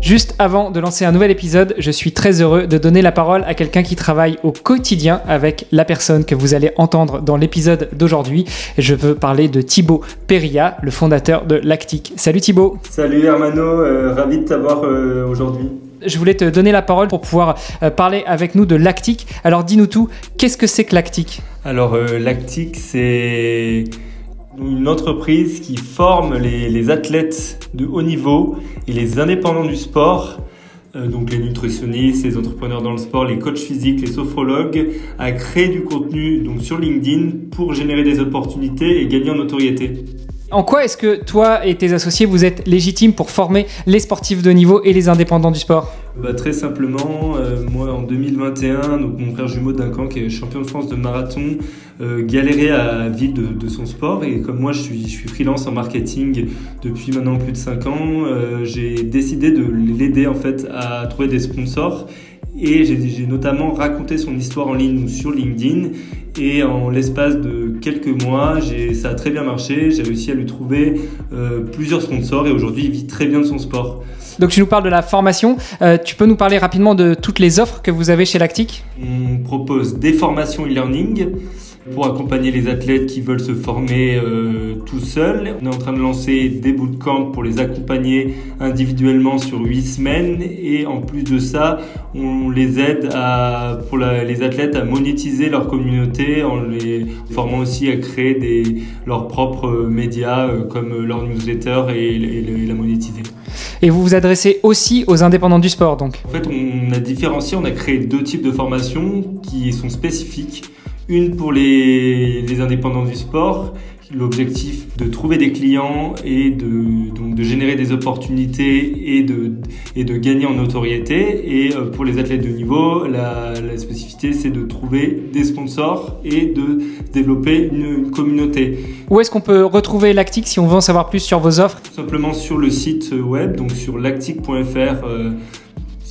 Juste avant de lancer un nouvel épisode, je suis très heureux de donner la parole à quelqu'un qui travaille au quotidien avec la personne que vous allez entendre dans l'épisode d'aujourd'hui. Je veux parler de Thibaut Peria, le fondateur de Lactic. Salut Thibaut. Salut Hermano, euh, ravi de t'avoir euh, aujourd'hui. Je voulais te donner la parole pour pouvoir euh, parler avec nous de Lactic. Alors dis-nous tout, qu'est-ce que c'est que Lactic Alors Lactic, c'est une entreprise qui forme les, athlètes de haut niveau et les indépendants du sport, euh, donc les nutritionnistes, les entrepreneurs dans le sport, les coachs physiques, les sophrologues, à créer du contenu sur LinkedIn pour générer des opportunités et gagner en notoriété. En quoi est-ce que toi et tes associés, vous êtes légitimes pour former les sportifs de niveau et les indépendants du sport? Bah, Très simplement, euh, moi en 2021, donc mon frère jumeau Duncan, qui est champion de France de marathon, euh, galérait à vivre de, son sport. Et comme moi, je suis, freelance en marketing depuis maintenant plus de 5 ans, euh, j'ai décidé de l'aider en fait à trouver des sponsors. Et j'ai notamment raconté son histoire en ligne sur LinkedIn. Et en l'espace de quelques mois, ça a très bien marché. J'ai réussi à lui trouver euh, plusieurs sponsors et aujourd'hui, il vit très bien de son sport. Donc tu nous parles de la formation. Euh, tu peux nous parler rapidement de toutes les offres que vous avez chez Lactic? On propose des formations e-learning pour accompagner les athlètes qui veulent se former euh, tout seuls. On est en train de lancer des bootcamps pour les accompagner individuellement sur 8 semaines et en plus de ça, on les aide à, pour les athlètes à monétiser leur communauté en les formant aussi à créer des, leurs propres médias euh, comme leur newsletter et, et la monétiser. Et vous vous adressez aussi aux indépendants du sport donc? En fait, on a différencié, on a créé deux types de formations qui sont spécifiques une pour les, indépendants du sport, l'objectif de trouver des clients et de, donc de générer des opportunités et de, et de gagner en notoriété. Et euh, pour les athlètes de niveau, la, spécificité, c'est de trouver des sponsors et de développer une, communauté. Où est-ce qu'on peut retrouver Lactic si on veut en savoir plus sur vos offres? Tout simplement sur le site web, donc sur lactic.fr.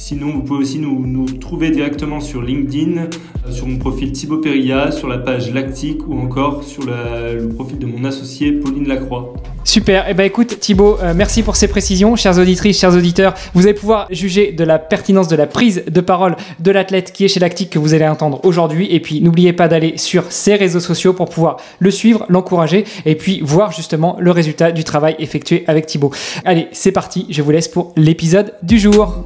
Sinon, vous pouvez aussi nous, trouver directement sur LinkedIn, euh, sur mon profil Thibaut Perilla, sur la page Lactique ou encore sur le profil de mon associé Pauline Lacroix. Super. Eh ben écoute Thibaut, euh, merci pour ces précisions. Chères auditrices, chers auditeurs, vous allez pouvoir juger de la pertinence de la prise de parole de l'athlète qui est chez Lactique que vous allez entendre aujourd'hui. Et puis n'oubliez pas d'aller sur ses réseaux sociaux pour pouvoir le suivre, l'encourager et puis voir justement le résultat du travail effectué avec Thibaut. Allez, c'est parti. Je vous laisse pour l'épisode du jour.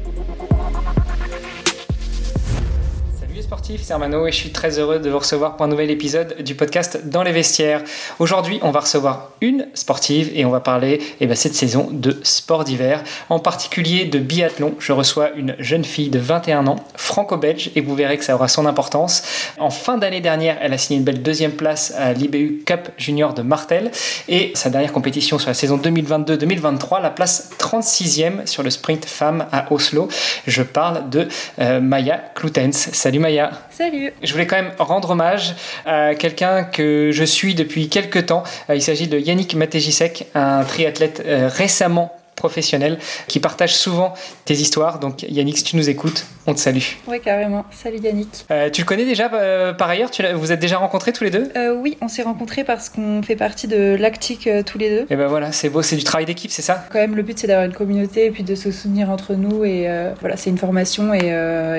Sportifs, c'est Armano et je suis très heureux de vous recevoir pour un nouvel épisode du podcast Dans les vestiaires. Aujourd'hui, on va recevoir une sportive et on va parler eh ben, cette saison de sport d'hiver, en particulier de biathlon. Je reçois une jeune fille de 21 ans, franco-belge, et vous verrez que ça aura son importance. En fin d'année dernière, elle a signé une belle deuxième place à l'IBU Cup Junior de Martel et sa dernière compétition sur la saison 2022-2023, la place 36e sur le sprint femme à Oslo. Je parle de euh, Maya Kloutens. Salut Maya. Salut. Je voulais quand même rendre hommage à quelqu'un que je suis depuis quelques temps. Euh, il s'agit de Yannick Matejisek, un triathlète euh, récemment professionnel qui partage souvent tes histoires. Donc Yannick, si tu nous écoutes, on te salue. Oui, carrément. Salut Yannick. Euh, tu le connais déjà euh, par ailleurs? Tu Vous êtes déjà rencontrés tous les deux? Euh, Oui, on s'est rencontrés parce qu'on fait partie de Lactique tous les deux. Et ben voilà, c'est beau, c'est du travail d'équipe, c'est ça? Quand même, le but c'est d'avoir une communauté et puis de se soutenir entre nous. Et voilà, c'est une formation et,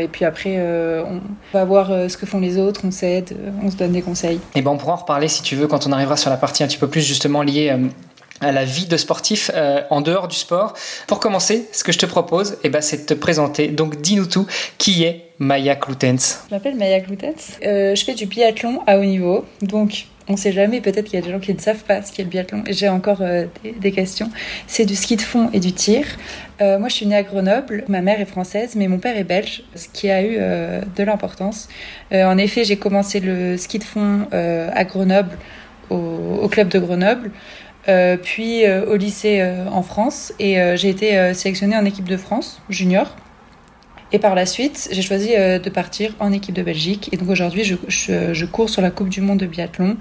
et puis après, on va voir ce que font les autres, on s'aide, on se donne des conseils. Et ben on pourra en reparler si tu veux quand on arrivera sur la partie un petit peu plus justement liée à la vie de sportif euh, en dehors du sport. Pour commencer, ce que je te propose, eh ben, c'est de te présenter. Donc dis-nous tout, qui est Maya Kloutens? Je m'appelle Maya Kloutens. Euh, je fais du biathlon à haut niveau. Donc on ne sait jamais, peut-être qu'il y a des gens qui ne savent pas ce qu'est le biathlon. J'ai encore euh, des, questions. C'est du ski de fond et du tir. moi, je suis née à Grenoble. Ma mère est française, mais mon père est belge, ce qui a eu de l'importance. en effet, j'ai commencé le ski de fond à Grenoble, au, club de Grenoble. Euh, puis euh, au lycée euh, en France et j'ai été sélectionnée en équipe de France junior. Et par la suite, j'ai choisi de partir en équipe de Belgique. Et donc aujourd'hui, je, cours sur la Coupe du Monde de biathlon.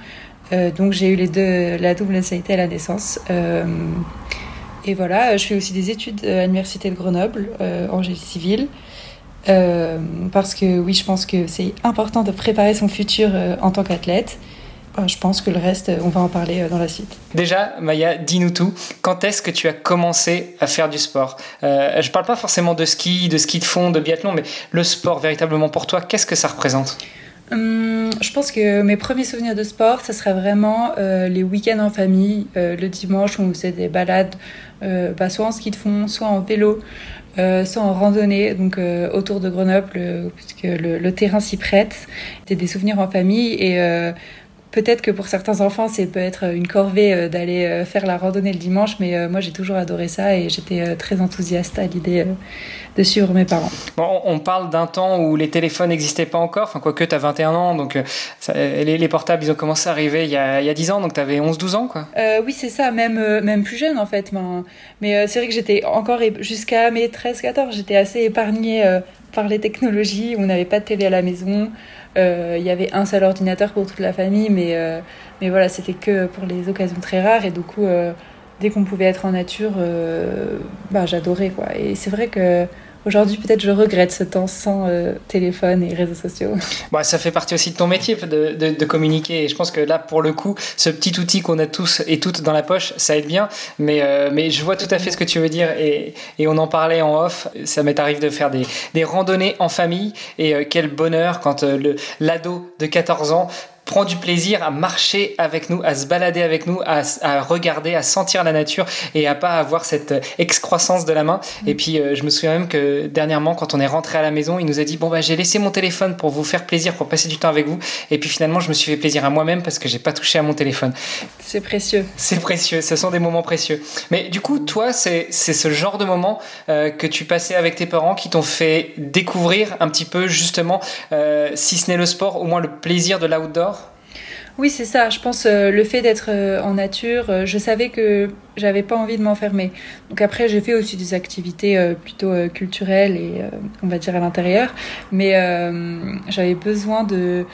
donc j'ai eu les deux, la double nationalité à la naissance. et voilà, je fais aussi des études à l'université de Grenoble en génie civil. parce que oui, je pense que c'est important de préparer son futur en tant qu'athlète. Euh, je pense que le reste, on va en parler euh, dans la suite. Déjà, Maya, dis-nous tout. Quand est-ce que tu as commencé à faire du sport euh, Je ne parle pas forcément de ski, de ski de fond, de biathlon, mais le sport véritablement pour toi, qu'est-ce que ça représente? Hum, je pense que mes premiers souvenirs de sport, ce serait vraiment les week-ends en famille, le dimanche où on faisait des balades, bah, soit en ski de fond, soit en vélo, soit en randonnée, donc autour de Grenoble, puisque le, le terrain s'y prête. C'était des souvenirs en famille et Peut-être que pour certains enfants, c'est peut être une corvée euh, d'aller euh, faire la randonnée le dimanche, mais euh, moi j'ai toujours adoré ça et j'étais très enthousiaste à l'idée de suivre mes parents. Bon, on parle d'un temps où les téléphones n'existaient pas encore, enfin quoique tu as 21 ans, donc les, portables ils ont commencé à arriver il y a, il y a 10 ans, donc tu avais 11-12 ans quoi Oui c'est ça, même, même plus jeune en fait. Mais, c'est vrai que j'étais encore jusqu'à mes 13-14, j'étais assez épargnée par les technologies, on n'avait pas de télé à la maison. Euh, il y avait un seul ordinateur pour toute la famille, mais, euh, mais voilà, c'était que pour les occasions très rares. Et du coup, euh, dès qu'on pouvait être en nature, bah, j'adorais. Quoi. Et c'est vrai que Aujourd'hui, peut-être je regrette ce temps sans téléphone et réseaux sociaux. Bah, ça fait partie aussi de ton métier de, de, communiquer. Je pense que là, pour le coup, ce petit outil qu'on a tous et toutes dans la poche, ça aide bien. Mais, mais je vois tout à fait ce que tu veux dire. Et, et on en parlait en off. Ça m'est arrivé de faire des, des randonnées en famille. Et quel bonheur quand l'ado de 14 ans prend du plaisir à marcher avec nous, à se balader avec nous, à, regarder, à sentir la nature et à pas avoir cette excroissance de la main. Et puis euh, je me souviens même que dernièrement, quand on est rentré à la maison, il nous a dit bon bah j'ai laissé mon téléphone pour vous faire plaisir, pour passer du temps avec vous. Et puis finalement, je me suis fait plaisir à moi-même parce que j'ai pas touché à mon téléphone. C'est précieux. C'est précieux. Ce sont des moments précieux. Mais du coup, toi, c'est ce genre de moment euh, que tu passais avec tes parents qui t'ont fait découvrir un petit peu justement, euh, si ce n'est le sport, au moins le plaisir de l'outdoor? Oui, c'est ça. Je pense euh, le fait d'être euh, en nature, euh, je savais que j'avais pas envie de m'enfermer. Donc après, j'ai fait aussi des activités plutôt culturelles et on va dire à l'intérieur, mais j'avais besoin de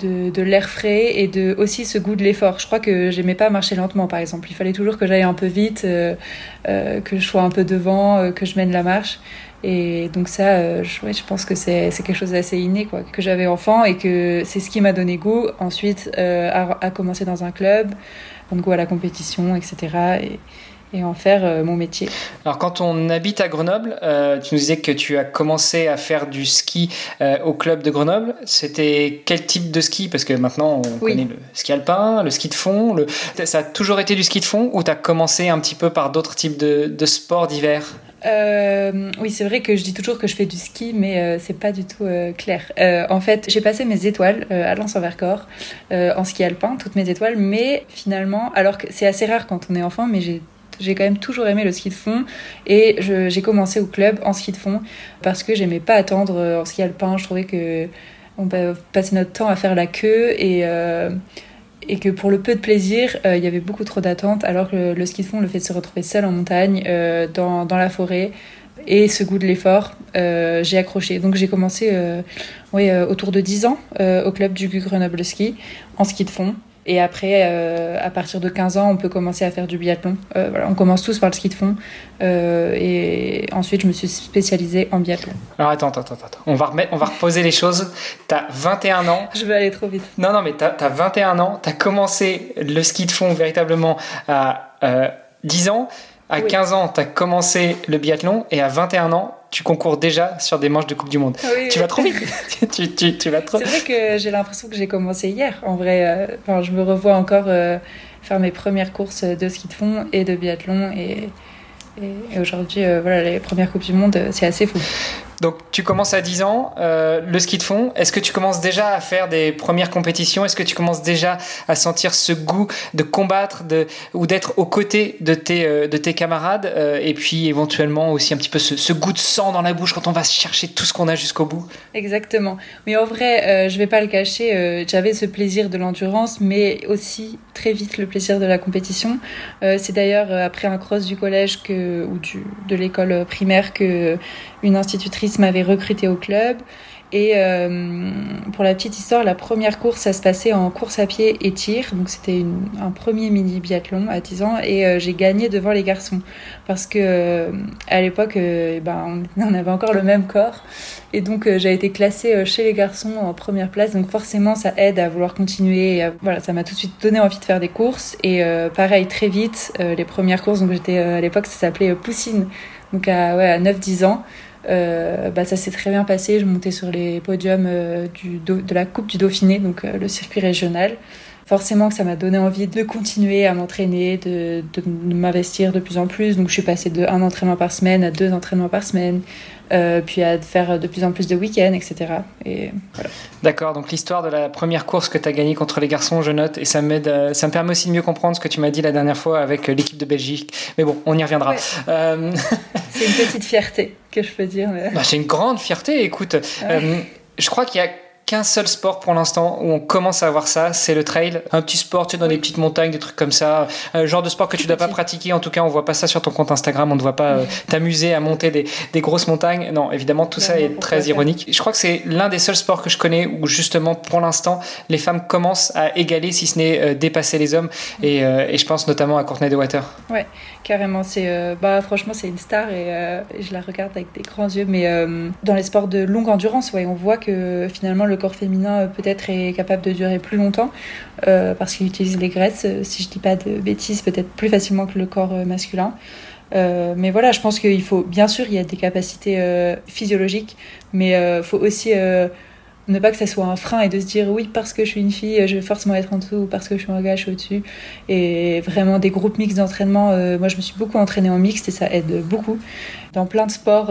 de, l'air frais et de aussi ce goût de l'effort. Je crois que j'aimais pas marcher lentement, par exemple. Il fallait toujours que j'aille un peu vite, que je sois un peu devant, que je mène la marche. Et donc ça, euh, je, je, pense que c'est quelque chose d'assez inné, quoi, que j'avais enfant et que c'est ce qui m'a donné goût ensuite euh, à, commencer dans un club, donc goût à la compétition, etc. Et, et en faire euh, mon métier. Alors quand on habite à Grenoble, tu nous disais que tu as commencé à faire du ski au club de Grenoble. C'était quel type de ski? Parce que maintenant on connaît le ski alpin, le ski de fond. Le... Ça a toujours été du ski de fond ou tu as commencé un petit peu par d'autres types de, de sports d'hiver? Euh, oui, c'est vrai que je dis toujours que je fais du ski, mais euh, c'est pas du tout euh, clair. Euh, en fait, j'ai passé mes étoiles euh, à Lens-en-Vercors euh, en ski alpin, toutes mes étoiles, mais finalement, alors que c'est assez rare quand on est enfant, mais j'ai j'ai quand même toujours aimé le ski de fond et j'ai commencé au club en ski de fond parce que j'aimais pas attendre euh, en ski alpin. Je trouvais que on pa- passait notre temps à faire la queue et euh, que pour le peu de plaisir, euh, il y avait beaucoup trop d'attentes, alors que le, ski de fond, le fait de se retrouver seul en montagne, dans, la forêt, et ce goût de l'effort, j'ai accroché. Donc j'ai commencé oui, autour de 10 ans au club du Grenoble Ski, en ski de fond. Et après, euh, à partir de 15 ans, on peut commencer à faire du biathlon. Euh, voilà, on commence tous par le ski de fond. Euh, et ensuite, je me suis spécialisée en biathlon. Alors attends, attends, attends, attends. On va, remettre, on va reposer les choses. T'as 21 ans. Je vais aller trop vite. Non, non, mais t'as as 21 ans. T'as commencé le ski de fond véritablement à euh, 10 ans. À Oui. 15 ans, t'as commencé le biathlon. Et à 21 ans, tu concours déjà sur des manches de Coupe du Monde. Oui, Tu vas trop vite. tu, tu, tu vas trop. C'est vrai que j'ai l'impression que j'ai commencé hier. En vrai, euh, enfin, je me revois encore euh, faire mes premières courses de ski de fond et de biathlon. Et, et, et aujourd'hui, euh, voilà, les premières Coupes du Monde, c'est assez fou. Donc tu commences à 10 ans, euh, le ski de fond. Est-ce que tu commences déjà à faire des premières compétitions? Est-ce que tu commences déjà à sentir ce goût de combattre ou d'être aux côtés de tes, euh, camarades euh, Et puis éventuellement aussi un petit peu ce, goût de sang dans la bouche quand on va chercher tout ce qu'on a jusqu'au bout? Exactement. Mais en vrai, je vais pas le cacher, j'avais ce plaisir de l'endurance, mais aussi très vite le plaisir de la compétition. C'est d'ailleurs après un cross du collège ou de l'école primaire que une institutrice m'avait recruté au club. Et euh, pour la petite histoire, la première course, ça se passait en course à pied et tir. Donc c'était un premier mini biathlon à 10 ans et euh, j'ai gagné devant les garçons. Parce que euh, à l'époque, ben, on, avait encore le même corps. Et donc j'ai été classée chez les garçons en première place. Donc forcément, ça aide à vouloir continuer. Voilà, ça m'a tout de suite donné envie de faire des courses. Et pareil, très vite, les premières courses, donc j'étais à l'époque, ça s'appelait Poussine. Donc à, ouais, à 9-10 ans. Euh, bah, ça s'est très bien passé. Je montais sur les podiums euh, du, de la Coupe du Dauphiné, donc euh, le circuit régional. Forcément que ça m'a donné envie de continuer à m'entraîner, de, de m'investir de plus en plus. Donc je suis passée de un entraînement par semaine à deux entraînements par semaine, euh, puis à faire de plus en plus de week-ends, etc. Et voilà. D'accord, donc l'histoire de la première course que tu as gagnée contre les garçons, je note, et ça m'aide, euh, ça me permet aussi de mieux comprendre ce que tu m'as dit la dernière fois avec euh, l'équipe de Belgique. Mais bon, on y reviendra. Ouais. Euh, C'est une petite fierté que je peux dire. mais- bah, c'est une grande fierté, écoute. Euh, je crois qu'il y a qu'un seul sport pour l'instant où on commence à avoir ça, c'est le trail. Un petit sport, tu sais, dans des petites montagnes, des trucs comme ça. Un genre de sport que tu dois pas pratiquer. En tout cas, on voit pas ça sur ton compte Instagram. On ne voit pas euh, t'amuser à monter des, des grosses montagnes. Non, évidemment, tout ça Vraiment, est très ironique. Je crois que c'est l'un des seuls sports que je connais où justement, pour l'instant, les femmes commencent à égaler, si ce n'est euh, dépasser les hommes. Et, euh, et je pense notamment à Courtney de Water. Carrément, c'est euh, bah franchement c'est une star et euh, je la regarde avec des grands yeux. Mais euh, dans les sports de longue endurance, ouais, on voit que finalement le corps féminin euh, peut-être est capable de durer plus longtemps euh, parce qu'il utilise les graisses. euh, Si je dis pas de bêtises, peut-être plus facilement que le corps masculin. Mais voilà, je pense qu'il faut bien sûr il y a des capacités physiologiques, mais il faut aussi ne pas que ça soit un frein et de se dire oui parce que je suis une fille je vais forcément être en dessous ou parce que je suis un gars je suis au-dessus et vraiment des groupes mixtes d'entraînement moi je me suis beaucoup entraînée en mixte et ça aide beaucoup dans plein de sports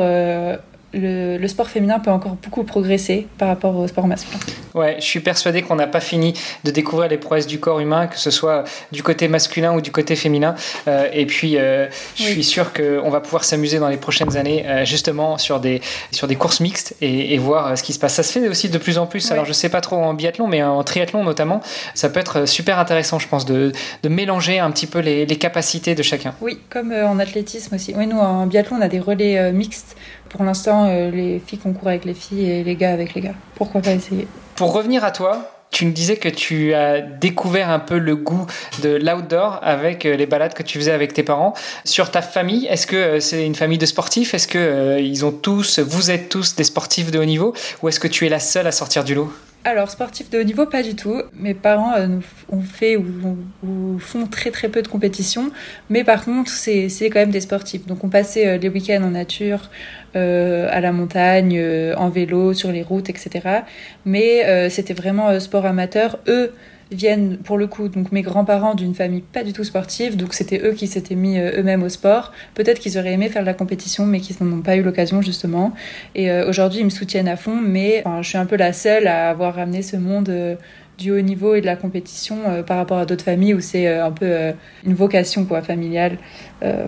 le, le sport féminin peut encore beaucoup progresser par rapport au sport masculin Ouais, je suis persuadé qu'on n'a pas fini de découvrir les prouesses du corps humain, que ce soit du côté masculin ou du côté féminin. Euh, et puis, euh, je Oui. suis sûr qu'on va pouvoir s'amuser dans les prochaines années, euh, justement, sur des, sur des courses mixtes et, et voir ce qui se passe. Ça se fait aussi de plus en plus. Alors, je sais pas trop en biathlon, mais en triathlon notamment, ça peut être super intéressant, je pense, de, de mélanger un petit peu les, les capacités de chacun. oui comme en athlétisme aussi oui nous en biathlon on a des relais mixtes pour l'instant euh, les filles concourent avec les filles et les gars avec les gars. Pourquoi pas essayer? Pour revenir à toi, tu me disais que tu as découvert un peu le goût de l'outdoor avec euh, les balades que tu faisais avec tes parents. Sur ta famille, est-ce que euh, c'est une famille de sportifs? Est-ce que ils ont tous, vous êtes tous des sportifs de haut niveau? Ou est-ce que tu es la seule à sortir du lot? Alors, sportif de haut niveau, pas du tout. Mes parents euh, ont fait ou, font très très peu de compétitions, mais par contre, c'est quand même des sportifs. Donc, on passait euh, les week-ends en nature, euh, à la montagne, en vélo, sur les routes, etc. Mais c'était vraiment sport amateur. Eux viennent pour le coup, donc mes grands-parents d'une famille pas du tout sportive, donc c'était eux qui s'étaient mis eux-mêmes au sport. Peut-être qu'ils auraient aimé faire de la compétition, mais qu'ils n'en ont pas eu l'occasion justement. Et aujourd'hui, ils me soutiennent à fond, mais je suis un peu la seule à avoir ramené ce monde du haut niveau et de la compétition euh, par rapport à d'autres familles où c'est euh, un peu euh, une vocation quoi, familiale.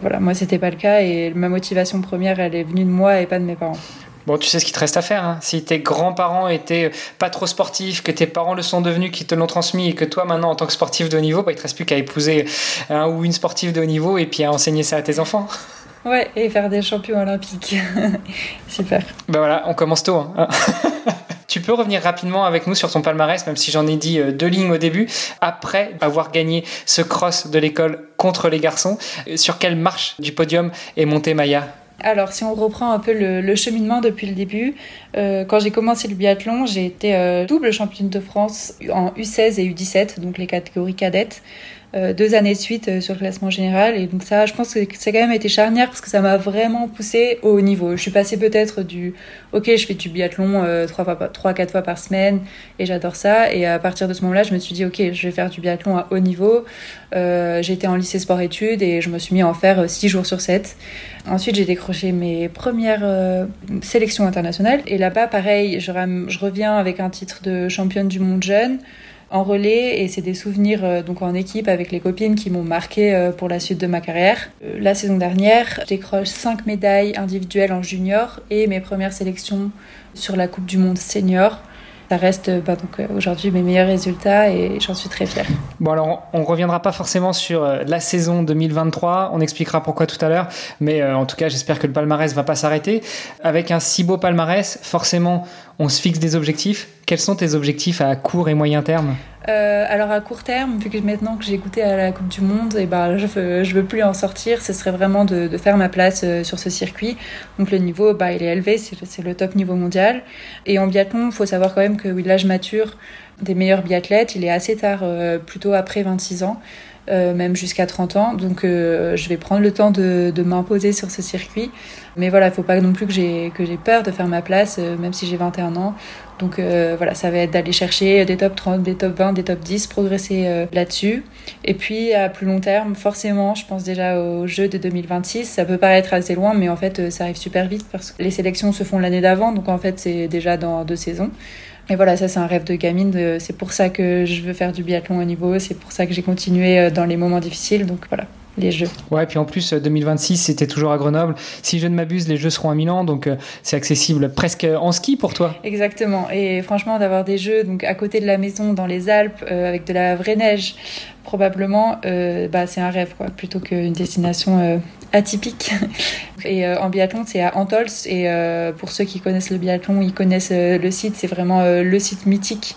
voilà, moi c'était pas le cas et ma motivation première elle est venue de moi et pas de mes parents. Bon, tu sais ce qu'il te reste à faire. Hein. Si tes grands-parents étaient pas trop sportifs, que tes parents le sont devenus, qui te l'ont transmis, et que toi, maintenant, en tant que sportif de haut niveau, bah, il te reste plus qu'à épouser un ou une sportive de haut niveau et puis à enseigner ça à tes enfants. Ouais, et faire des champions olympiques. Super. Ben voilà, on commence tôt. Hein. Tu peux revenir rapidement avec nous sur ton palmarès, même si j'en ai dit euh, deux lignes au début, après avoir gagné ce cross de l'école contre les garçons. Euh, sur quelle marche du podium est montée Maya? Alors, si on reprend un peu le, cheminement depuis le début, euh, quand j'ai commencé le biathlon, j'ai été double championne de France en U16 et U17, donc les catégories cadettes. Euh, deux années de suite euh, sur le classement général. Et donc ça, je pense que ça a quand même été charnière parce que ça m'a vraiment poussé au haut niveau. Je suis passée peut-être du ok, je fais du biathlon euh, trois, fois, trois, quatre fois par semaine et j'adore ça. Et à partir de ce moment-là, je me suis dit ok, je vais faire du biathlon à haut niveau. J'étais en lycée sport-études et je me suis mis à en faire six jours sur 7. Ensuite, j'ai décroché mes premières sélections internationales. Et là-bas, pareil, je reviens avec un titre de championne du monde jeune en relais et c'est des souvenirs euh, donc en équipe avec les copines qui m'ont marqué euh, pour la suite de ma carrière. Euh, la saison dernière, je décroche 5 médailles individuelles en junior et mes premières sélections sur la Coupe du Monde senior ça reste bah, donc euh, aujourd'hui mes meilleurs résultats et j'en suis très fière. Bon alors on, reviendra pas forcément sur euh, la saison 2023, on expliquera pourquoi tout à l'heure, mais euh, en tout cas j'espère que le palmarès va pas s'arrêter. Avec un si beau palmarès, forcément on se fixe des objectifs. Quels sont tes objectifs à court et moyen terme? Euh, alors à court terme, vu que maintenant que j'ai goûté à la Coupe du Monde, et eh ben, je veux, veux plus en sortir. Ce serait vraiment de, faire ma place euh, sur ce circuit. Donc le niveau, bah, il est élevé, c'est le top niveau mondial. Et en biathlon, il faut savoir quand même que l'âge mature des meilleurs biathlètes, il est assez tard, euh, plutôt après 26 ans. Même jusqu'à 30 ans. Donc je vais prendre le temps de, m'imposer sur ce circuit. Mais voilà, il faut pas non plus que j'ai peur de faire ma place, même si j'ai 21 ans. Donc voilà, ça va être d'aller chercher des top 30, des top 20, des top 10, progresser là-dessus. Et puis à plus long terme, forcément, je pense déjà aux Jeux de 2026. Ça peut paraître assez loin, mais en fait, ça arrive super vite parce que les sélections se font l'année d'avant. Donc en fait, c'est déjà dans deux saisons. Et voilà, ça c'est un rêve de gamine. C'est pour ça que je veux faire du biathlon au niveau. C'est pour ça que j'ai continué euh, dans les moments difficiles. Donc voilà, les Jeux. Ouais, puis en plus 2026 euh, c'était toujours à Grenoble. Si je ne m'abuse, les Jeux seront à Milan, donc euh, c'est accessible presque en ski pour toi. Exactement. Et franchement, d'avoir des Jeux donc à côté de la maison, dans les Alpes, avec de la vraie neige, probablement, bah, c'est un rêve quoi, plutôt qu'une destination atypique. Et euh, en biathlon, c'est à Antols. Et euh, pour ceux qui connaissent le biathlon, ils connaissent euh, le site. C'est vraiment le site mythique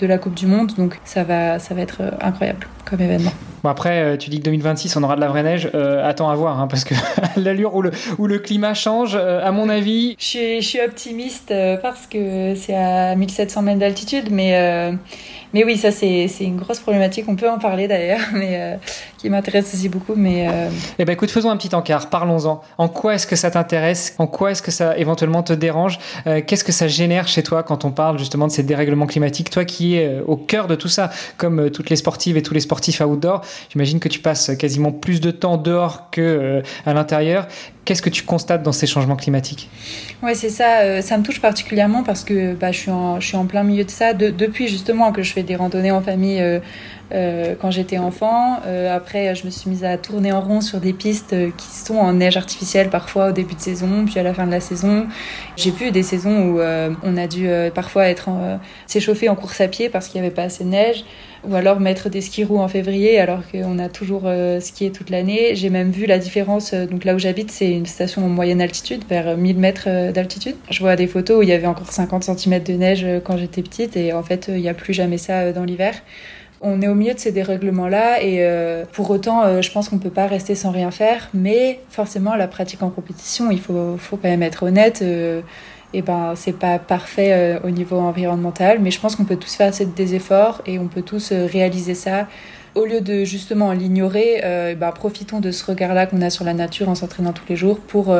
de la Coupe du Monde. Donc ça va, ça va être incroyable comme événement. Bon après, tu dis que 2026, on aura de la vraie neige. attends à voir, hein, parce que l'allure où le, où le climat change, à mon avis... Je suis, je suis optimiste parce que c'est à 1700 mètres d'altitude, mais mais oui, ça c'est une grosse problématique. On peut en parler d'ailleurs, mais euh, qui m'intéresse aussi beaucoup. Mais euh, eh ben écoute, faisons un petit encart. Parlons-en. En quoi est-ce que ça t'intéresse? En quoi est-ce que ça éventuellement te dérange? Euh, Qu'est-ce que ça génère chez toi quand on parle justement de ces dérèglements climatiques? Toi qui es au cœur de tout ça, comme toutes les sportives et tous les sportifs outdoor, j'imagine que tu passes quasiment plus de temps dehors que à l'intérieur. Qu'est-ce que tu constates dans ces changements climatiques? Oui, c'est ça. Euh, ça me touche particulièrement parce que bah, je, suis en, je suis en plein milieu de ça depuis justement que je fais des randonnées en famille euh, euh, quand j'étais enfant. après, je me suis mise à tourner en rond sur des pistes qui sont en neige artificielle parfois au début de saison, puis à la fin de la saison. J'ai vu des saisons où on a dû parfois être s'échauffer en course à pied parce qu'il n'y avait pas assez de neige ou alors mettre des skis roues en février alors qu'on a toujours euh, skié toute l'année. J'ai même vu la différence. Euh, donc là où j'habite, c'est une station en moyenne altitude, vers 1000 mètres euh, d'altitude. Je vois des photos où il y avait encore 50 cm de neige quand j'étais petite et en fait, il n'y a plus jamais ça dans l'hiver. On est au milieu de ces dérèglements-là et pour autant, je pense qu'on ne peut pas rester sans rien faire. Mais forcément, la pratique en compétition, il faut, faut quand même être honnête et ben c'est pas parfait euh, au niveau environnemental, mais je pense qu'on peut tous faire des efforts et on peut tous euh, réaliser ça. Au lieu de justement l'ignorer, euh, ben, profitons de ce regard-là qu'on a sur la nature en s'entraînant tous les jours pour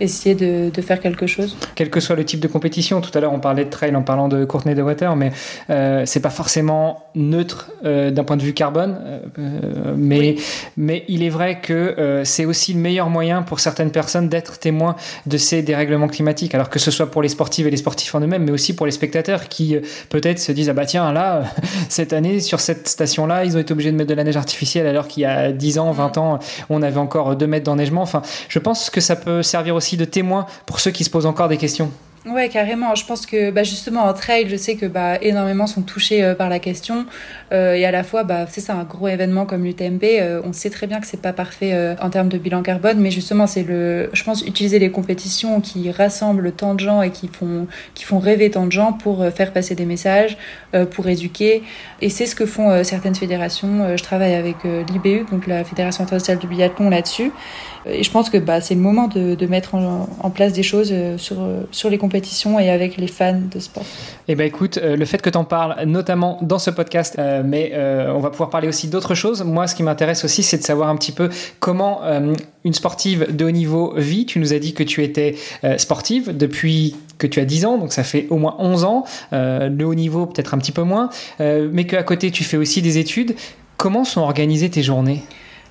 essayer de, de, faire quelque chose. Quel que soit le type de compétition, tout à l'heure on parlait de trail en parlant de Courtney de Water, mais euh, c'est pas forcément neutre euh, d'un point de vue carbone, euh, mais, mais il est vrai que c'est aussi le meilleur moyen pour certaines personnes d'être témoins de ces dérèglements climatiques, alors que ce soit pour les sportives et les sportifs en eux-mêmes, mais aussi pour les spectateurs qui peut-être se disent ah bah tiens là cette année sur cette station là ils ont été obligés de mettre de la neige artificielle alors qu'il y a 10 ans, 20 ans on avait encore 2 mètres d'enneigement. Enfin, je pense que ça peut servir aussi de témoin pour ceux qui se posent encore des questions. Ouais, carrément. Je pense que bah, justement en trail, je sais que bah, énormément sont touchés euh, par la question. Euh, et à la fois, bah, c'est ça, un gros événement comme l'UTMB. Euh, on sait très bien que c'est pas parfait en termes de bilan carbone, mais justement, c'est le, je pense, utiliser les compétitions qui rassemblent tant de gens et qui font, qui font rêver tant de gens pour faire passer des messages, pour éduquer. Et c'est ce que font certaines fédérations. je travaille avec l'IBU, donc la Fédération internationale du biathlon, là-dessus. Et je pense que bah, c'est le moment de, de mettre en, place des choses sur, sur les compétitions et avec les fans de sport. Eh ben écoute, le fait que tu en parles, notamment dans ce podcast, euh, mais euh, on va pouvoir parler aussi d'autres choses. Moi, ce qui m'intéresse aussi, c'est de savoir un petit peu comment euh, une sportive de haut niveau vit. Tu nous as dit que tu étais sportive depuis que tu as 10 ans, donc ça fait au moins 11 ans. le haut niveau, peut-être un petit peu moins, mais qu'à côté, tu fais aussi des études. Comment sont organisées tes journées?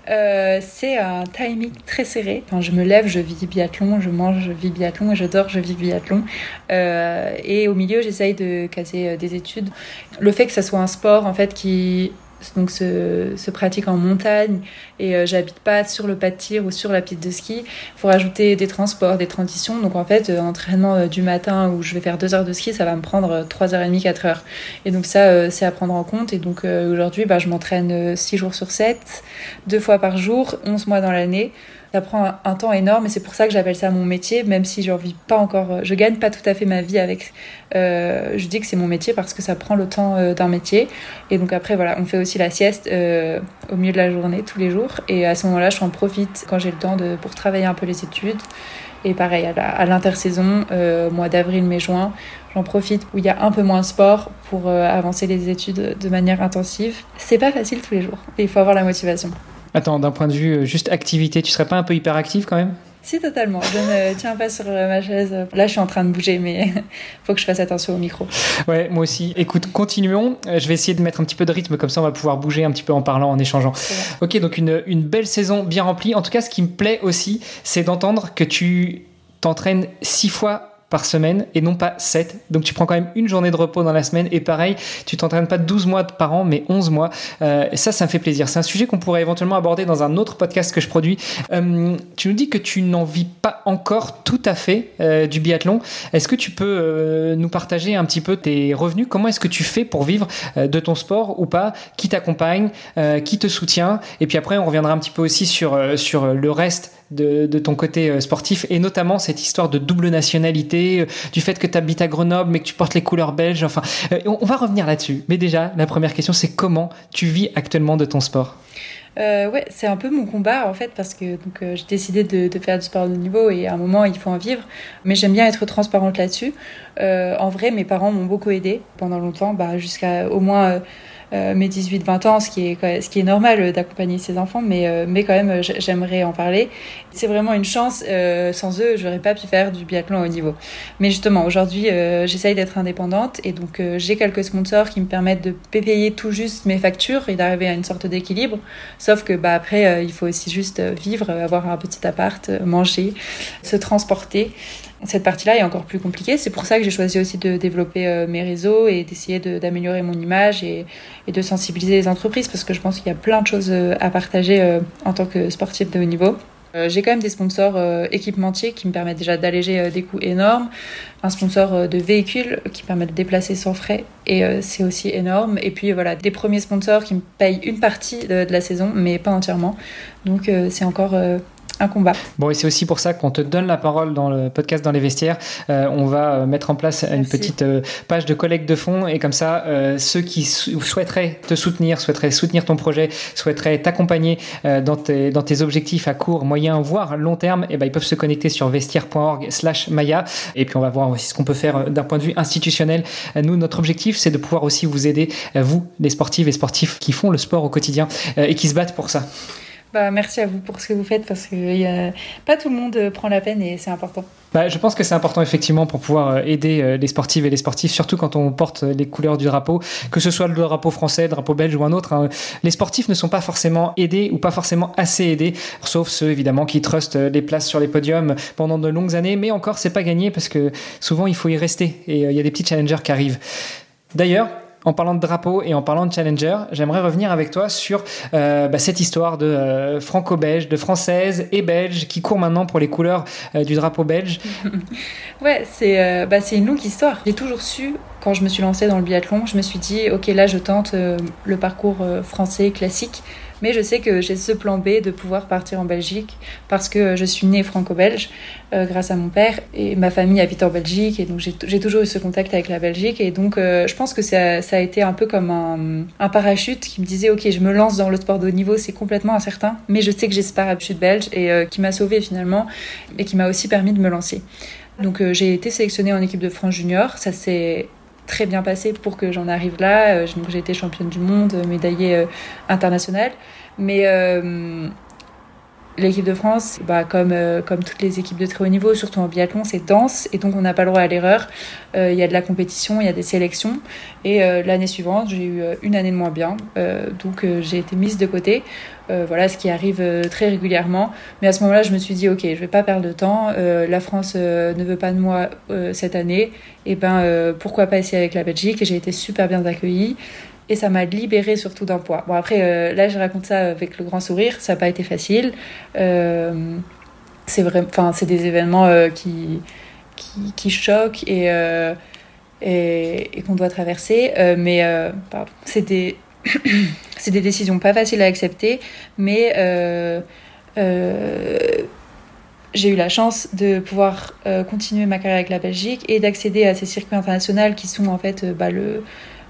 C'est un timing très serré. Quand je me lève, je vis biathlon, je mange, je vis biathlon, et je dors, je vis biathlon. et au milieu, j'essaye de casser des études. Le fait que ça soit un sport en fait qui donc se, se, pratique en montagne et euh, j'habite pas sur le pas de tir ou sur la piste de ski. Il faut rajouter des transports, des transitions. Donc en fait, euh, entraînement euh, du matin où je vais faire deux heures de ski, ça va me prendre 3h30, 4 heures. Et donc ça, c'est à prendre en compte. Et donc aujourd'hui, bah, je m'entraîne 6 jours sur 7, deux fois par jour, 11 mois dans l'année ça prend un, temps énorme et c'est pour ça que j'appelle ça mon métier, même si je vis pas encore, euh, je gagne pas tout à fait ma vie avec. Euh, je dis que c'est mon métier parce que ça prend le temps euh, d'un métier. Et donc après, voilà, on fait aussi la sieste au milieu de la journée, tous les jours. Et à ce moment-là, je en profite quand j'ai le temps pour travailler un peu les études. Et pareil, à l'intersaison, mois d'avril, mai, juin, j'en profite où il y a un peu moins de sport pour avancer les études de manière intensive. C'est pas facile tous les jours. Et il faut avoir la motivation. Attends, d'un point de vue euh, juste activité, tu serais pas un peu hyperactive quand même? Si, totalement. Je ne tiens pas sur ma chaise. Là, je suis en train de bouger, mais il faut que je fasse attention au micro. Ouais, moi aussi. Écoute, continuons. Euh, je vais essayer de mettre un petit peu de rythme, comme ça, on va pouvoir bouger un petit peu en parlant, en échangeant. Ok, donc une, une belle saison bien remplie. En tout cas, ce qui me plaît aussi, c'est d'entendre que tu t'entraînes six fois semaine et non pas 7. Donc tu prends quand même une journée de repos dans la semaine et pareil, tu t'entraînes pas 12 mois par an mais 11 mois. Euh, ça, ça me fait plaisir. C'est un sujet qu'on pourrait éventuellement aborder dans un autre podcast que je produis. Euh, tu nous dis que tu n'en vis pas encore tout à fait euh, du biathlon. Est-ce que tu peux nous partager un petit peu tes revenus? Comment est-ce que tu fais pour vivre de ton sport ou pas? Qui t'accompagne Qui te soutient? Et puis après, on reviendra un petit peu aussi sur, sur le reste de, ton côté euh, sportif et notamment cette histoire de double nationalité, euh, du fait que tu habites à Grenoble mais que tu portes les couleurs belges. Enfin, euh, on, va revenir là-dessus. Mais déjà, la première question, c'est comment tu vis actuellement de ton sport? Ouais, c'est un peu mon combat en fait parce que donc j'ai décidé de, faire du sport de niveau et à un moment il faut en vivre. Mais j'aime bien être transparente là-dessus. en vrai, mes parents m'ont beaucoup aidé pendant longtemps, bah, jusqu'à au moins mes 18-20 ans, ce qui est, ce qui est normal d'accompagner ses enfants, mais, euh, mais quand même, j'aimerais en parler. C'est vraiment une chance. Euh, sans eux, j'aurais pas pu faire du biathlon au niveau. Mais justement, aujourd'hui, j'essaye d'être indépendante et donc j'ai quelques sponsors qui me permettent de payer tout juste mes factures et d'arriver à une sorte d'équilibre. Sauf que bah, après, il faut aussi juste vivre, avoir un petit appart, manger, se transporter cette partie-là est encore plus compliquée. C'est pour ça que j'ai choisi aussi de développer euh, mes réseaux et d'essayer d'améliorer mon image et, de sensibiliser les entreprises parce que je pense qu'il y a plein de choses euh, à partager euh, en tant que sportif de haut niveau. J'ai quand même des sponsors équipementiers qui me permettent déjà d'alléger des coûts énormes, un sponsor de véhicules qui permet de déplacer sans frais et c'est aussi énorme. Et puis voilà, des premiers sponsors qui me payent une partie de la saison mais pas entièrement. Donc c'est encore un combat. Bon, et c'est aussi pour ça qu'on te donne la parole dans le podcast dans les vestiaires. Euh, on va euh, mettre en place une petite euh, page de collecte de fonds et comme ça, ceux qui souhaiteraient te soutenir, souhaiteraient soutenir ton projet, souhaiteraient t'accompagner dans, tes, dans tes objectifs à court, moyen, voire long terme, et eh ben, ils peuvent se connecter sur vestiaire.org/slash Maya. Et puis on va voir aussi ce qu'on peut faire d'un point de vue institutionnel. Nous, notre objectif, c'est de pouvoir aussi vous aider, vous, les sportives et sportifs qui font le sport au quotidien et qui se battent pour ça. Bah, merci à vous pour ce que vous faites parce que a... pas tout le monde prend la peine et c'est important. Bah, je pense que c'est important effectivement pour pouvoir euh, aider euh, les sportives et les sportifs, surtout quand on porte les couleurs du drapeau, que ce soit le drapeau français, le drapeau belge ou un autre. Hein. Les sportifs ne sont pas forcément aidés ou pas forcément assez aidés, sauf ceux évidemment qui trustent les places sur les podiums pendant de longues années. Mais encore, c'est pas gagné parce que souvent il faut y rester et euh, il y a des petits challengers qui arrivent. D'ailleurs, en parlant de drapeau et en parlant de challenger, j'aimerais revenir avec toi sur euh, bah, cette histoire de euh, franco-belge, de française et belge qui court maintenant pour les couleurs euh, du drapeau belge. ouais, c'est bah, une longue histoire. J'ai toujours su, quand je me suis lancée dans le biathlon, je me suis dit, ok, là je tente le parcours français classique. Mais je sais que j'ai ce plan B de pouvoir partir en Belgique parce que je suis née franco-belge euh, grâce à mon père. Et ma famille habite en Belgique et donc j'ai toujours eu ce contact avec la Belgique. Et donc euh, je pense que ça, a été un peu comme un, parachute qui me disait ok je me lance dans le sport de haut niveau c'est complètement incertain mais je sais que j'ai ce parachute belge et euh, qui m'a sauvé finalement et qui m'a aussi permis de me lancer. Donc j'ai été sélectionnée en équipe de France junior, ça s'est très bien passé pour que j'en arrive là. Euh, j'ai été championne du monde, euh, médaillée euh, internationale. Mais l'équipe de France, bah, comme, comme toutes les équipes de très haut niveau, surtout en biathlon, c'est dense et donc on n'a pas le droit à l'erreur. Il y a de la compétition, il y a des sélections. Et l'année suivante, j'ai eu une année de moins bien, donc j'ai été mise de côté. Euh, voilà, ce qui arrive euh, très régulièrement. Mais à ce moment-là, je me suis dit, ok, je vais pas perdre de temps. Euh, la France ne veut pas de moi cette année. Et ben, pourquoi pas essayer avec la Belgique? J'ai été super bien accueillie. Et ça m'a libérée surtout d'un poids. Bon, après, là, je raconte ça avec le grand sourire. Ça n'a pas été facile. c'est vrai, enfin, c'est des événements qui, qui, qui, choquent et, et, qu'on doit traverser. mais c'était c'est des décisions pas faciles à accepter, mais euh, euh, j'ai eu la chance de pouvoir euh, continuer ma carrière avec la Belgique et d'accéder à ces circuits internationaux qui sont en fait bah, le,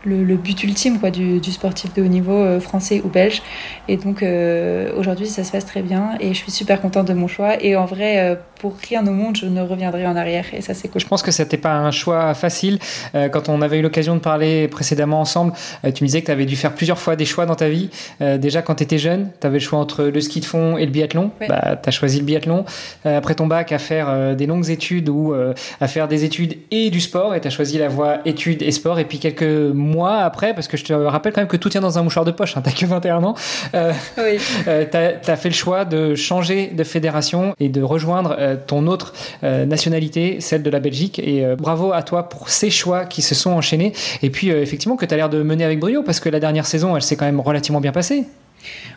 le, but ultime quoi, du, sportif de haut niveau euh, français ou belge. Et donc euh, aujourd'hui, ça se passe très bien et je suis super contente de mon choix. Et en vrai, euh, pour rien au monde, je ne reviendrai en arrière. Et ça, c'est cool. Je pense que ce n'était pas un choix facile. quand on avait eu l'occasion de parler précédemment ensemble, tu me disais que tu avais dû faire plusieurs fois des choix dans ta vie. déjà, quand tu étais jeune, tu avais le choix entre le ski de fond et le biathlon. Bah, tu as choisi le biathlon. après ton bac, à faire des longues études ou à faire des études et du sport. Et tu as choisi la voie études et sport. Et puis quelques mois après, parce que je te rappelle quand même que tout tient dans un mouchoir de poche, hein, t'as que 21 ans, euh, oui. euh, t'as as fait le choix de changer de fédération et de rejoindre euh, ton autre euh, nationalité, celle de la Belgique. Et bravo à toi pour ces choix qui se sont enchaînés. Et puis effectivement que tu as l'air de mener avec brio, parce que la dernière saison, elle s'est quand même relativement bien passée.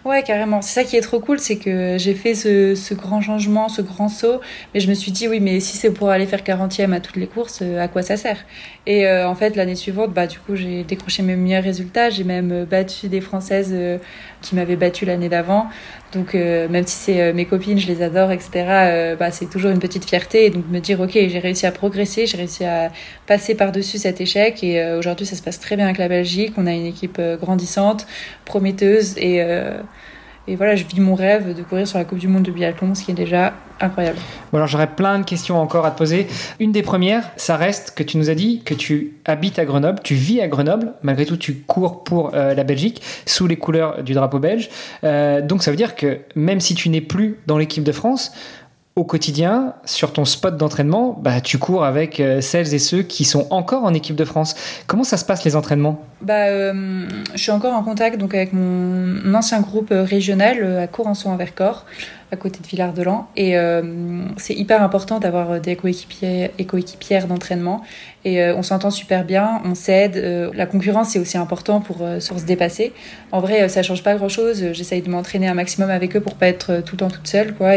Ouais, carrément. C'est ça qui est trop cool, c'est que j'ai fait ce, grand changement, ce grand saut, mais je me suis dit, oui, mais si c'est pour aller faire 40e à toutes les courses, euh, à quoi ça sert? Et euh, en fait, l'année suivante, bah, du coup, j'ai décroché mes meilleurs résultats. J'ai même euh, battu des Françaises qui m'avaient battu l'année d'avant. Donc, même si c'est mes copines, je les adore, etc., bah, c'est toujours une petite fierté. Et donc, me dire, OK, j'ai réussi à progresser, j'ai réussi à passer par-dessus cet échec. Et aujourd'hui, ça se passe très bien avec la Belgique. On a une équipe grandissante, prometteuse et euh, et voilà, je vis mon rêve de courir sur la Coupe du Monde de biathlon, ce qui est déjà incroyable. Bon alors j'aurais plein de questions encore à te poser. Une des premières, ça reste que tu nous as dit que tu habites à Grenoble, tu vis à Grenoble, malgré tout tu cours pour euh, la Belgique sous les couleurs du drapeau belge. Euh, donc ça veut dire que même si tu n'es plus dans l'équipe de France, au quotidien, sur ton spot d'entraînement, bah, tu cours avec euh, celles et ceux qui sont encore en équipe de France. Comment ça se passe les entraînements? Bah, euh, Je suis encore en contact donc, avec mon ancien groupe euh, régional à Corançon en Vercors, à côté de Villard-de-Lans. Et c'est hyper important d'avoir des coéquipières d'entraînement. Et on s'entend super bien, on s'aide. la concurrence, c'est aussi important pour, se dépasser. En vrai, ça change pas grand-chose. J'essaye de m'entraîner un maximum avec eux pour pas être tout le temps toute seule. Quoi,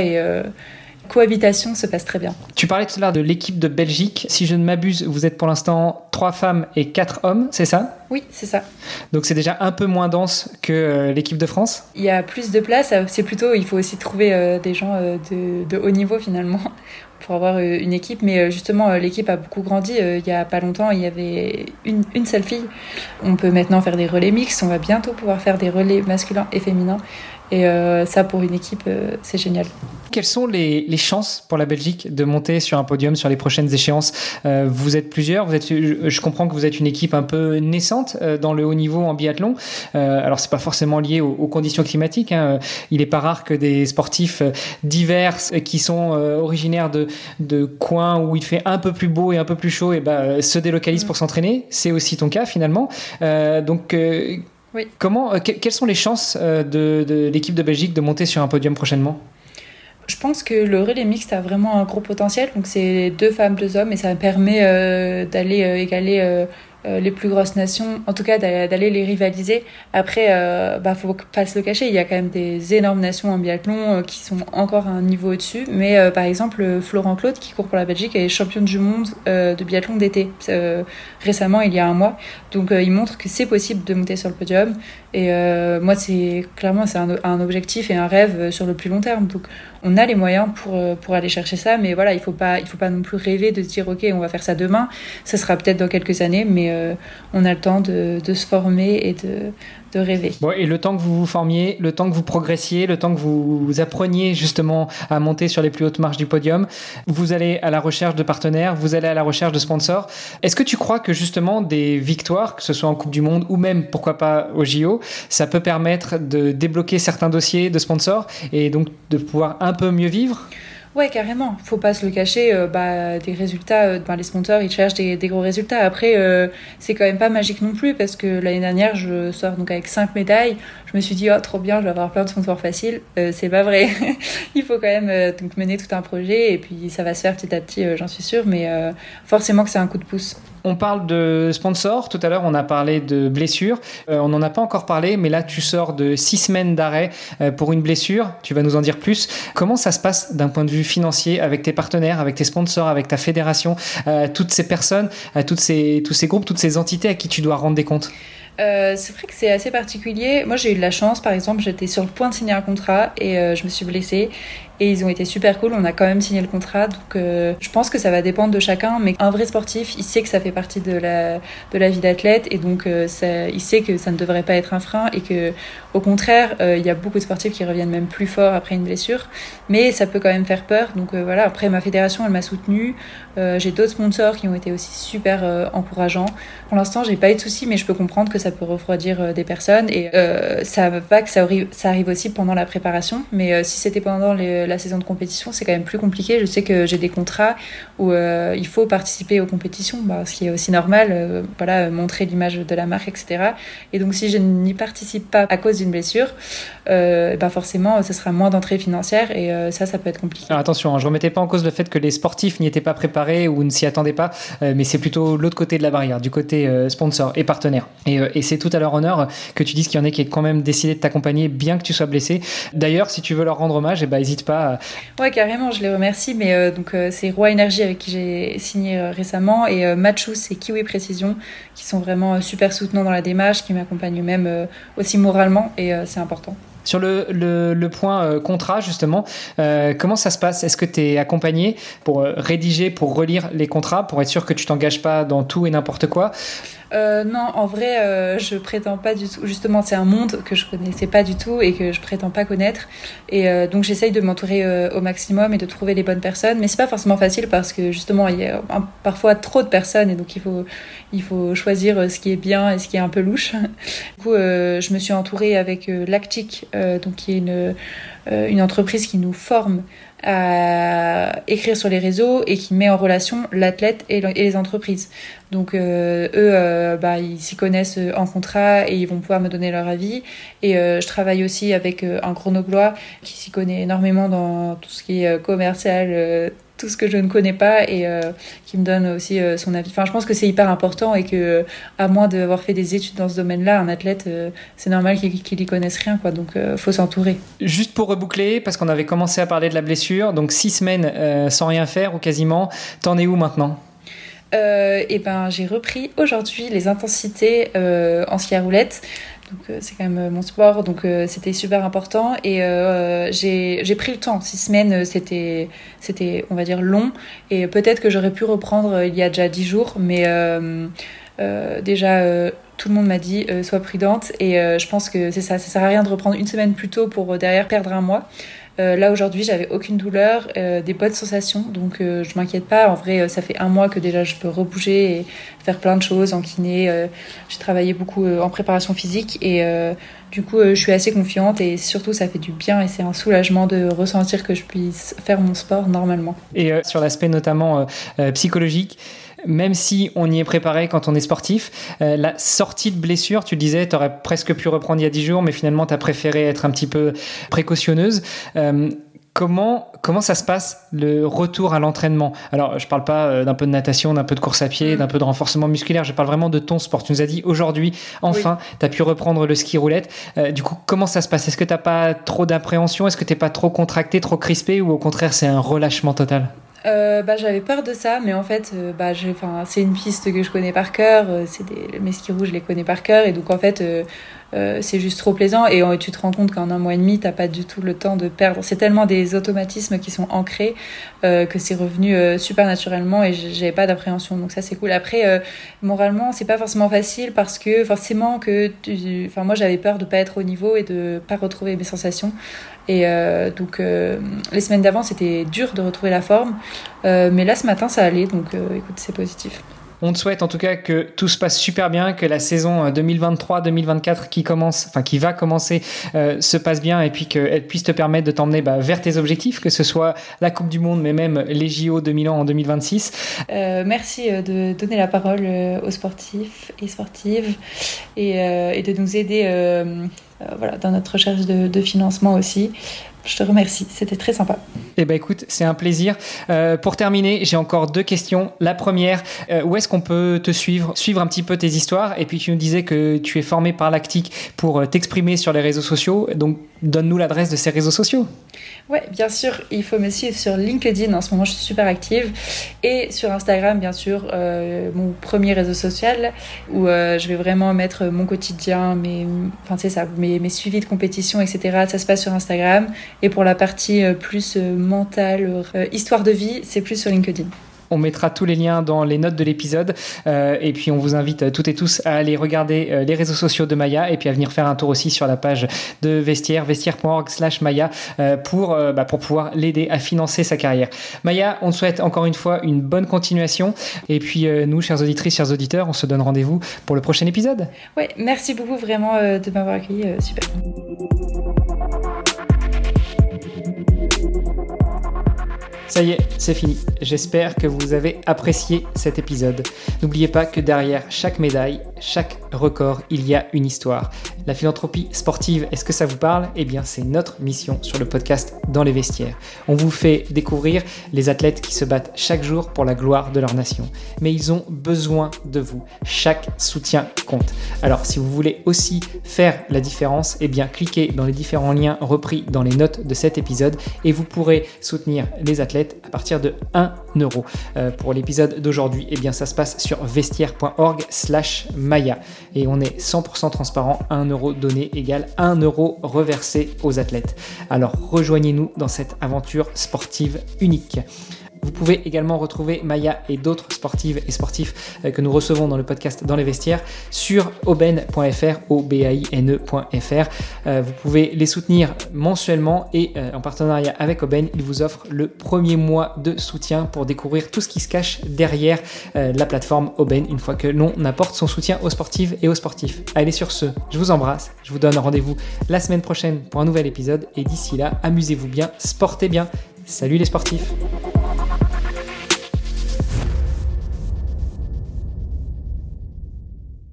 cohabitation se passe très bien. Tu parlais tout à l'heure de l'équipe de Belgique. Si je ne m'abuse, vous êtes pour l'instant trois femmes et quatre hommes, c'est ça? Oui, c'est ça. Donc c'est déjà un peu moins dense que euh, l'équipe de France? Il y a plus de place. C'est plutôt, il faut aussi trouver euh, des gens euh, de, haut niveau finalement pour avoir une équipe. Mais justement, l'équipe a beaucoup grandi. il y a pas longtemps, il y avait une, une, seule fille. On peut maintenant faire des relais mixtes. On va bientôt pouvoir faire des relais masculins et féminins. Et ça, pour une équipe, c'est génial. Quelles sont les, chances pour la Belgique de monter sur un podium sur les prochaines échéances? Vous êtes plusieurs, vous êtes, je, comprends que vous êtes une équipe un peu naissante dans le haut niveau en biathlon. alors c'est pas forcément lié aux, conditions climatiques. Hein. Il n'est pas rare que des sportifs divers qui sont originaires de, de coins où il fait un peu plus beau et un peu plus chaud, et ben, se délocalisent pour s'entraîner. C'est aussi ton cas finalement. Euh, donc, euh, comment, euh, quelles sont les chances de, l'équipe de Belgique de monter sur un podium prochainement? Je pense que le relais mixte a vraiment un gros potentiel. Donc c'est deux femmes, deux hommes, et ça permet d'aller égaler euh, les plus grosses nations, en tout cas d'aller les rivaliser. Après, euh, bah faut pas se le cacher, il y a quand même des énormes nations en biathlon euh, qui sont encore à un niveau au-dessus. Mais euh, par exemple, Florent Claude, qui court pour la Belgique, est championne du monde de biathlon d'été récemment, il y a un mois. Donc il montre que c'est possible de monter sur le podium. Et moi, c'est clairement c'est un, un, objectif et un rêve sur le plus long terme. Donc on a les moyens pour, pour aller chercher ça, mais voilà, il faut pas il faut pas non plus rêver de se dire ok, on va faire ça demain. Ça sera peut-être dans quelques années, mais euh, on a le temps de, se former et de, rêver. et le temps que vous vous formiez, le temps que vous progressiez, le temps que vous, appreniez justement à monter sur les plus hautes marches du podium, vous allez à la recherche de partenaires, vous allez à la recherche de sponsors. Est-ce que tu crois que justement des victoires, que ce soit en Coupe du Monde ou même pourquoi pas au JO, ça peut permettre de débloquer certains dossiers de sponsors et donc de pouvoir un peu mieux vivre? Ouais, carrément. Faut pas se le cacher. Euh, bah, des résultats, euh, ben, les sponsors, ils cherchent des, gros résultats. Après, euh, c'est quand même pas magique non plus parce que l'année dernière, je sors donc avec cinq médailles. Je me suis dit, oh, trop bien, je vais avoir plein de sponsors faciles. c'est pas vrai. Il faut quand même donc mener tout un projet et puis ça va se faire petit à petit, j'en suis sûre. Mais forcément que c'est un coup de pouce. On parle de sponsors. Tout à l'heure, on a parlé de blessures. Euh, on n'en a pas encore parlé, mais là, tu sors de six semaines d'arrêt euh, pour une blessure. Tu vas nous en dire plus. Comment ça se passe d'un point de vue financier avec tes partenaires, avec tes sponsors, avec ta fédération, euh, toutes ces personnes, ces, tous ces groupes, toutes ces entités à qui tu dois rendre des comptes? C'est vrai que c'est assez particulier. Moi, j'ai eu de la chance, par exemple, j'étais sur le point de signer un contrat et je me suis blessée et ils ont été super cool. On a quand même signé le contrat, donc euh, je pense que ça va dépendre de chacun. Mais un vrai sportif, il sait que ça fait partie de la de la vie d'athlète et donc euh, ça, il sait que ça ne devrait pas être un frein et que au contraire, euh, il y a beaucoup de sportifs qui reviennent même plus fort après une blessure, mais ça peut quand même faire peur. Donc voilà. Après ma fédération, elle m'a soutenue. j'ai d'autres sponsors qui ont été aussi super encourageants. Pour l'instant, j'ai pas eu de soucis, mais je peux comprendre que ça peut refroidir des personnes et ça va que ça arrive, ça arrive aussi pendant la préparation. Mais si c'était pendant les la saison de compétition, c'est quand même plus compliqué. Je sais que j'ai des contrats où euh, il faut participer aux compétitions, bah, ce qui est aussi normal, euh, voilà, montrer l'image de la marque, etc. Et donc si je n'y participe pas à cause d'une blessure, euh, bah forcément, ce sera moins d'entrée financière et ça, ça peut être compliqué. Attention, hein, je ne remettais pas en cause le fait que les sportifs n'y étaient pas préparés ou ne s'y attendaient pas, mais c'est plutôt l'autre côté de la barrière, du côté sponsor et partenaire. Et, c'est tout à leur honneur que tu dises qu'il y en a qui aient quand même décidé de t'accompagner bien que tu sois blessé. D'ailleurs, si tu veux leur rendre hommage, eh ben, n'hésite pas Ouais, carrément, je les remercie. Mais euh, donc, euh, c'est Roi Énergie avec qui j'ai signé euh, récemment et Matchous et Kiwi Précision qui sont vraiment super soutenants dans la démarche, qui m'accompagnent même aussi moralement et c'est important. Sur le, le, point contrat, justement, comment ça se passe? Est-ce que tu es accompagné pour rédiger, pour relire les contrats, pour être sûr que tu t'engages pas dans tout et n'importe quoi? Euh, non, en vrai, euh, je prétends pas du tout. Justement, c'est un monde que je connaissais pas du tout et que je prétends pas connaître. Et euh, donc, j'essaye de m'entourer euh, au maximum et de trouver les bonnes personnes. Mais c'est pas forcément facile parce que justement, il y a parfois trop de personnes et donc il faut, il faut choisir ce qui est bien et ce qui est un peu louche. Du coup, je me suis entourée avec Lactic, donc qui est une, une entreprise qui nous forme à écrire sur les réseaux et qui met en relation l'athlète et, les entreprises. Donc euh, eux, euh, bah, ils s'y connaissent en contrat et ils vont pouvoir me donner leur avis. Et euh, je travaille aussi avec un grenoblois qui s'y connaît énormément dans tout ce qui est commercial tout ce que je ne connais pas et euh, qui me donne aussi euh, son avis. Enfin, je pense que c'est hyper important et que, à moins d'avoir fait des études dans ce domaine-là, un athlète, euh, c'est normal qu'il n'y connaisse rien, quoi. Donc, faut s'entourer. Juste pour reboucler, parce qu'on avait commencé à parler de la blessure, donc six semaines sans rien faire ou quasiment, t'en es où maintenant? Et eh ben, j'ai repris aujourd'hui les intensités en ski à roulette. Euh, c'est quand même euh, mon sport, donc euh, c'était super important. Et j'ai pris le temps. Six semaines, c'était, c'était, on va dire, long. Et peut-être que j'aurais pu reprendre il y a déjà dix jours, mais déjà, tout le monde m'a dit sois prudente et je pense que c'est ça, ça sert à rien de reprendre une semaine plus tôt pour derrière perdre un mois. Euh, là aujourd'hui, j'avais aucune douleur, euh, des bonnes sensations, donc euh, je m'inquiète pas. En vrai, ça fait un mois que déjà je peux rebouger et faire plein de choses en kiné. J'ai travaillé beaucoup en préparation physique et du coup, je suis assez confiante et surtout, ça fait du bien et c'est un soulagement de ressentir que je puisse faire mon sport normalement. Et sur l'aspect notamment psychologique, même si on y est préparé quand on est sportif, euh, la sortie de blessure, tu disais, tu aurais presque pu reprendre il y a 10 jours, mais finalement, tu as préféré être un petit peu précautionneuse. Euh, comment, comment ça se passe le retour à l'entraînement? Alors, je parle pas euh, d'un peu de natation, d'un peu de course à pied, mm. d'un peu de renforcement musculaire, je parle vraiment de ton sport. Tu nous as dit aujourd'hui, enfin, tu as pu reprendre le ski roulette. du coup, comment ça se passe? Est-ce que tu n'as pas trop d'appréhension? Est-ce que tu pas trop contracté, trop crispé? Ou au contraire, c'est un relâchement total? Euh, bah, j'avais peur de ça, mais en fait, euh, bah, c'est une piste que je connais par cœur. Euh, c'est des, mes skis rouges, je les connais par cœur. Et donc, en fait, c'est juste trop plaisant. Et tu te rends compte qu'en un mois et demi, t'as pas du tout le temps de perdre. C'est tellement des automatismes qui sont ancrés que c'est revenu super naturellement et j'avais pas d'appréhension. Donc, ça, c'est cool. Après, moralement, c'est pas forcément facile parce que forcément que, enfin, moi, j'avais peur de pas être au niveau et de pas retrouver mes sensations. Et euh, donc, euh, les semaines d'avant, c'était dur de retrouver la forme. Euh, mais là, ce matin, ça allait. Donc, écoute, c'est positif. On te souhaite en tout cas que tout se passe super bien, que la saison 2023-2024 qui commence, enfin qui va commencer, se passe bien et puis qu'elle puisse te permettre de t'emmener bah, vers tes objectifs, que ce soit la Coupe du Monde, mais même les JO de Milan en 2026. merci de donner la parole aux sportifs et sportives et, de nous aider euh, voilà, dans notre recherche de, financement aussi. Je te remercie, c'était très sympa. Eh ben écoute, c'est un plaisir. Euh, pour terminer, j'ai encore deux questions. La première, euh, où est-ce qu'on peut te suivre, suivre un petit peu tes histoires? Et puis tu nous disais que tu es formé par Lactique pour t'exprimer sur les réseaux sociaux. Donc donne-nous l'adresse de ces réseaux sociaux. Ouais, bien sûr, il faut me suivre sur LinkedIn. En ce moment, je suis super active. Et sur Instagram, bien sûr, euh, mon premier réseau social où euh, je vais vraiment mettre mon quotidien, mes, enfin, c'est ça, mes, suivis de compétition, etc. Ça se passe sur Instagram. Et pour la partie euh, plus mentale, histoire de vie, c'est plus sur LinkedIn. On mettra tous les liens dans les notes de l'épisode. Euh, et puis, on vous invite euh, toutes et tous à aller regarder euh, les réseaux sociaux de Maya et puis à venir faire un tour aussi sur la page de Vestiaire, vestiaire.org slash Maya pour, bah, pour pouvoir l'aider à financer sa carrière. Maya, on te souhaite encore une fois une bonne continuation. Et puis, nous, chers auditrices, chers auditeurs, on se donne rendez-vous pour le prochain épisode. Oui, merci beaucoup vraiment de m'avoir accueilli. super. Ça y est, c'est fini. J'espère que vous avez apprécié cet épisode. N'oubliez pas que derrière chaque médaille, chaque record, il y a une histoire. La philanthropie sportive, est-ce que ça vous parle? Eh bien, c'est notre mission sur le podcast Dans les vestiaires. On vous fait découvrir les athlètes qui se battent chaque jour pour la gloire de leur nation. Mais ils ont besoin de vous. Chaque soutien compte. Alors, si vous voulez aussi faire la différence, eh bien, cliquez dans les différents liens repris dans les notes de cet épisode et vous pourrez soutenir les athlètes à partir de 1 euro. Euh, pour l'épisode d'aujourd'hui, eh bien ça se passe sur vestiaire.org slash Maya. Et on est 100% transparent, 1 donné égale 1 euro reversé aux athlètes. Alors rejoignez-nous dans cette aventure sportive unique. Vous pouvez également retrouver Maya et d'autres sportives et sportifs euh, que nous recevons dans le podcast Dans les vestiaires sur oben.fr, o b a i n efr euh, Vous pouvez les soutenir mensuellement et euh, en partenariat avec Oben, ils vous offrent le premier mois de soutien pour découvrir tout ce qui se cache derrière la plateforme Oben une fois que l'on apporte son soutien aux sportives et aux sportifs. Allez sur ce, je vous embrasse, je vous donne rendez-vous la semaine prochaine pour un nouvel épisode et d'ici là, amusez-vous bien, sportez bien. Salut les sportifs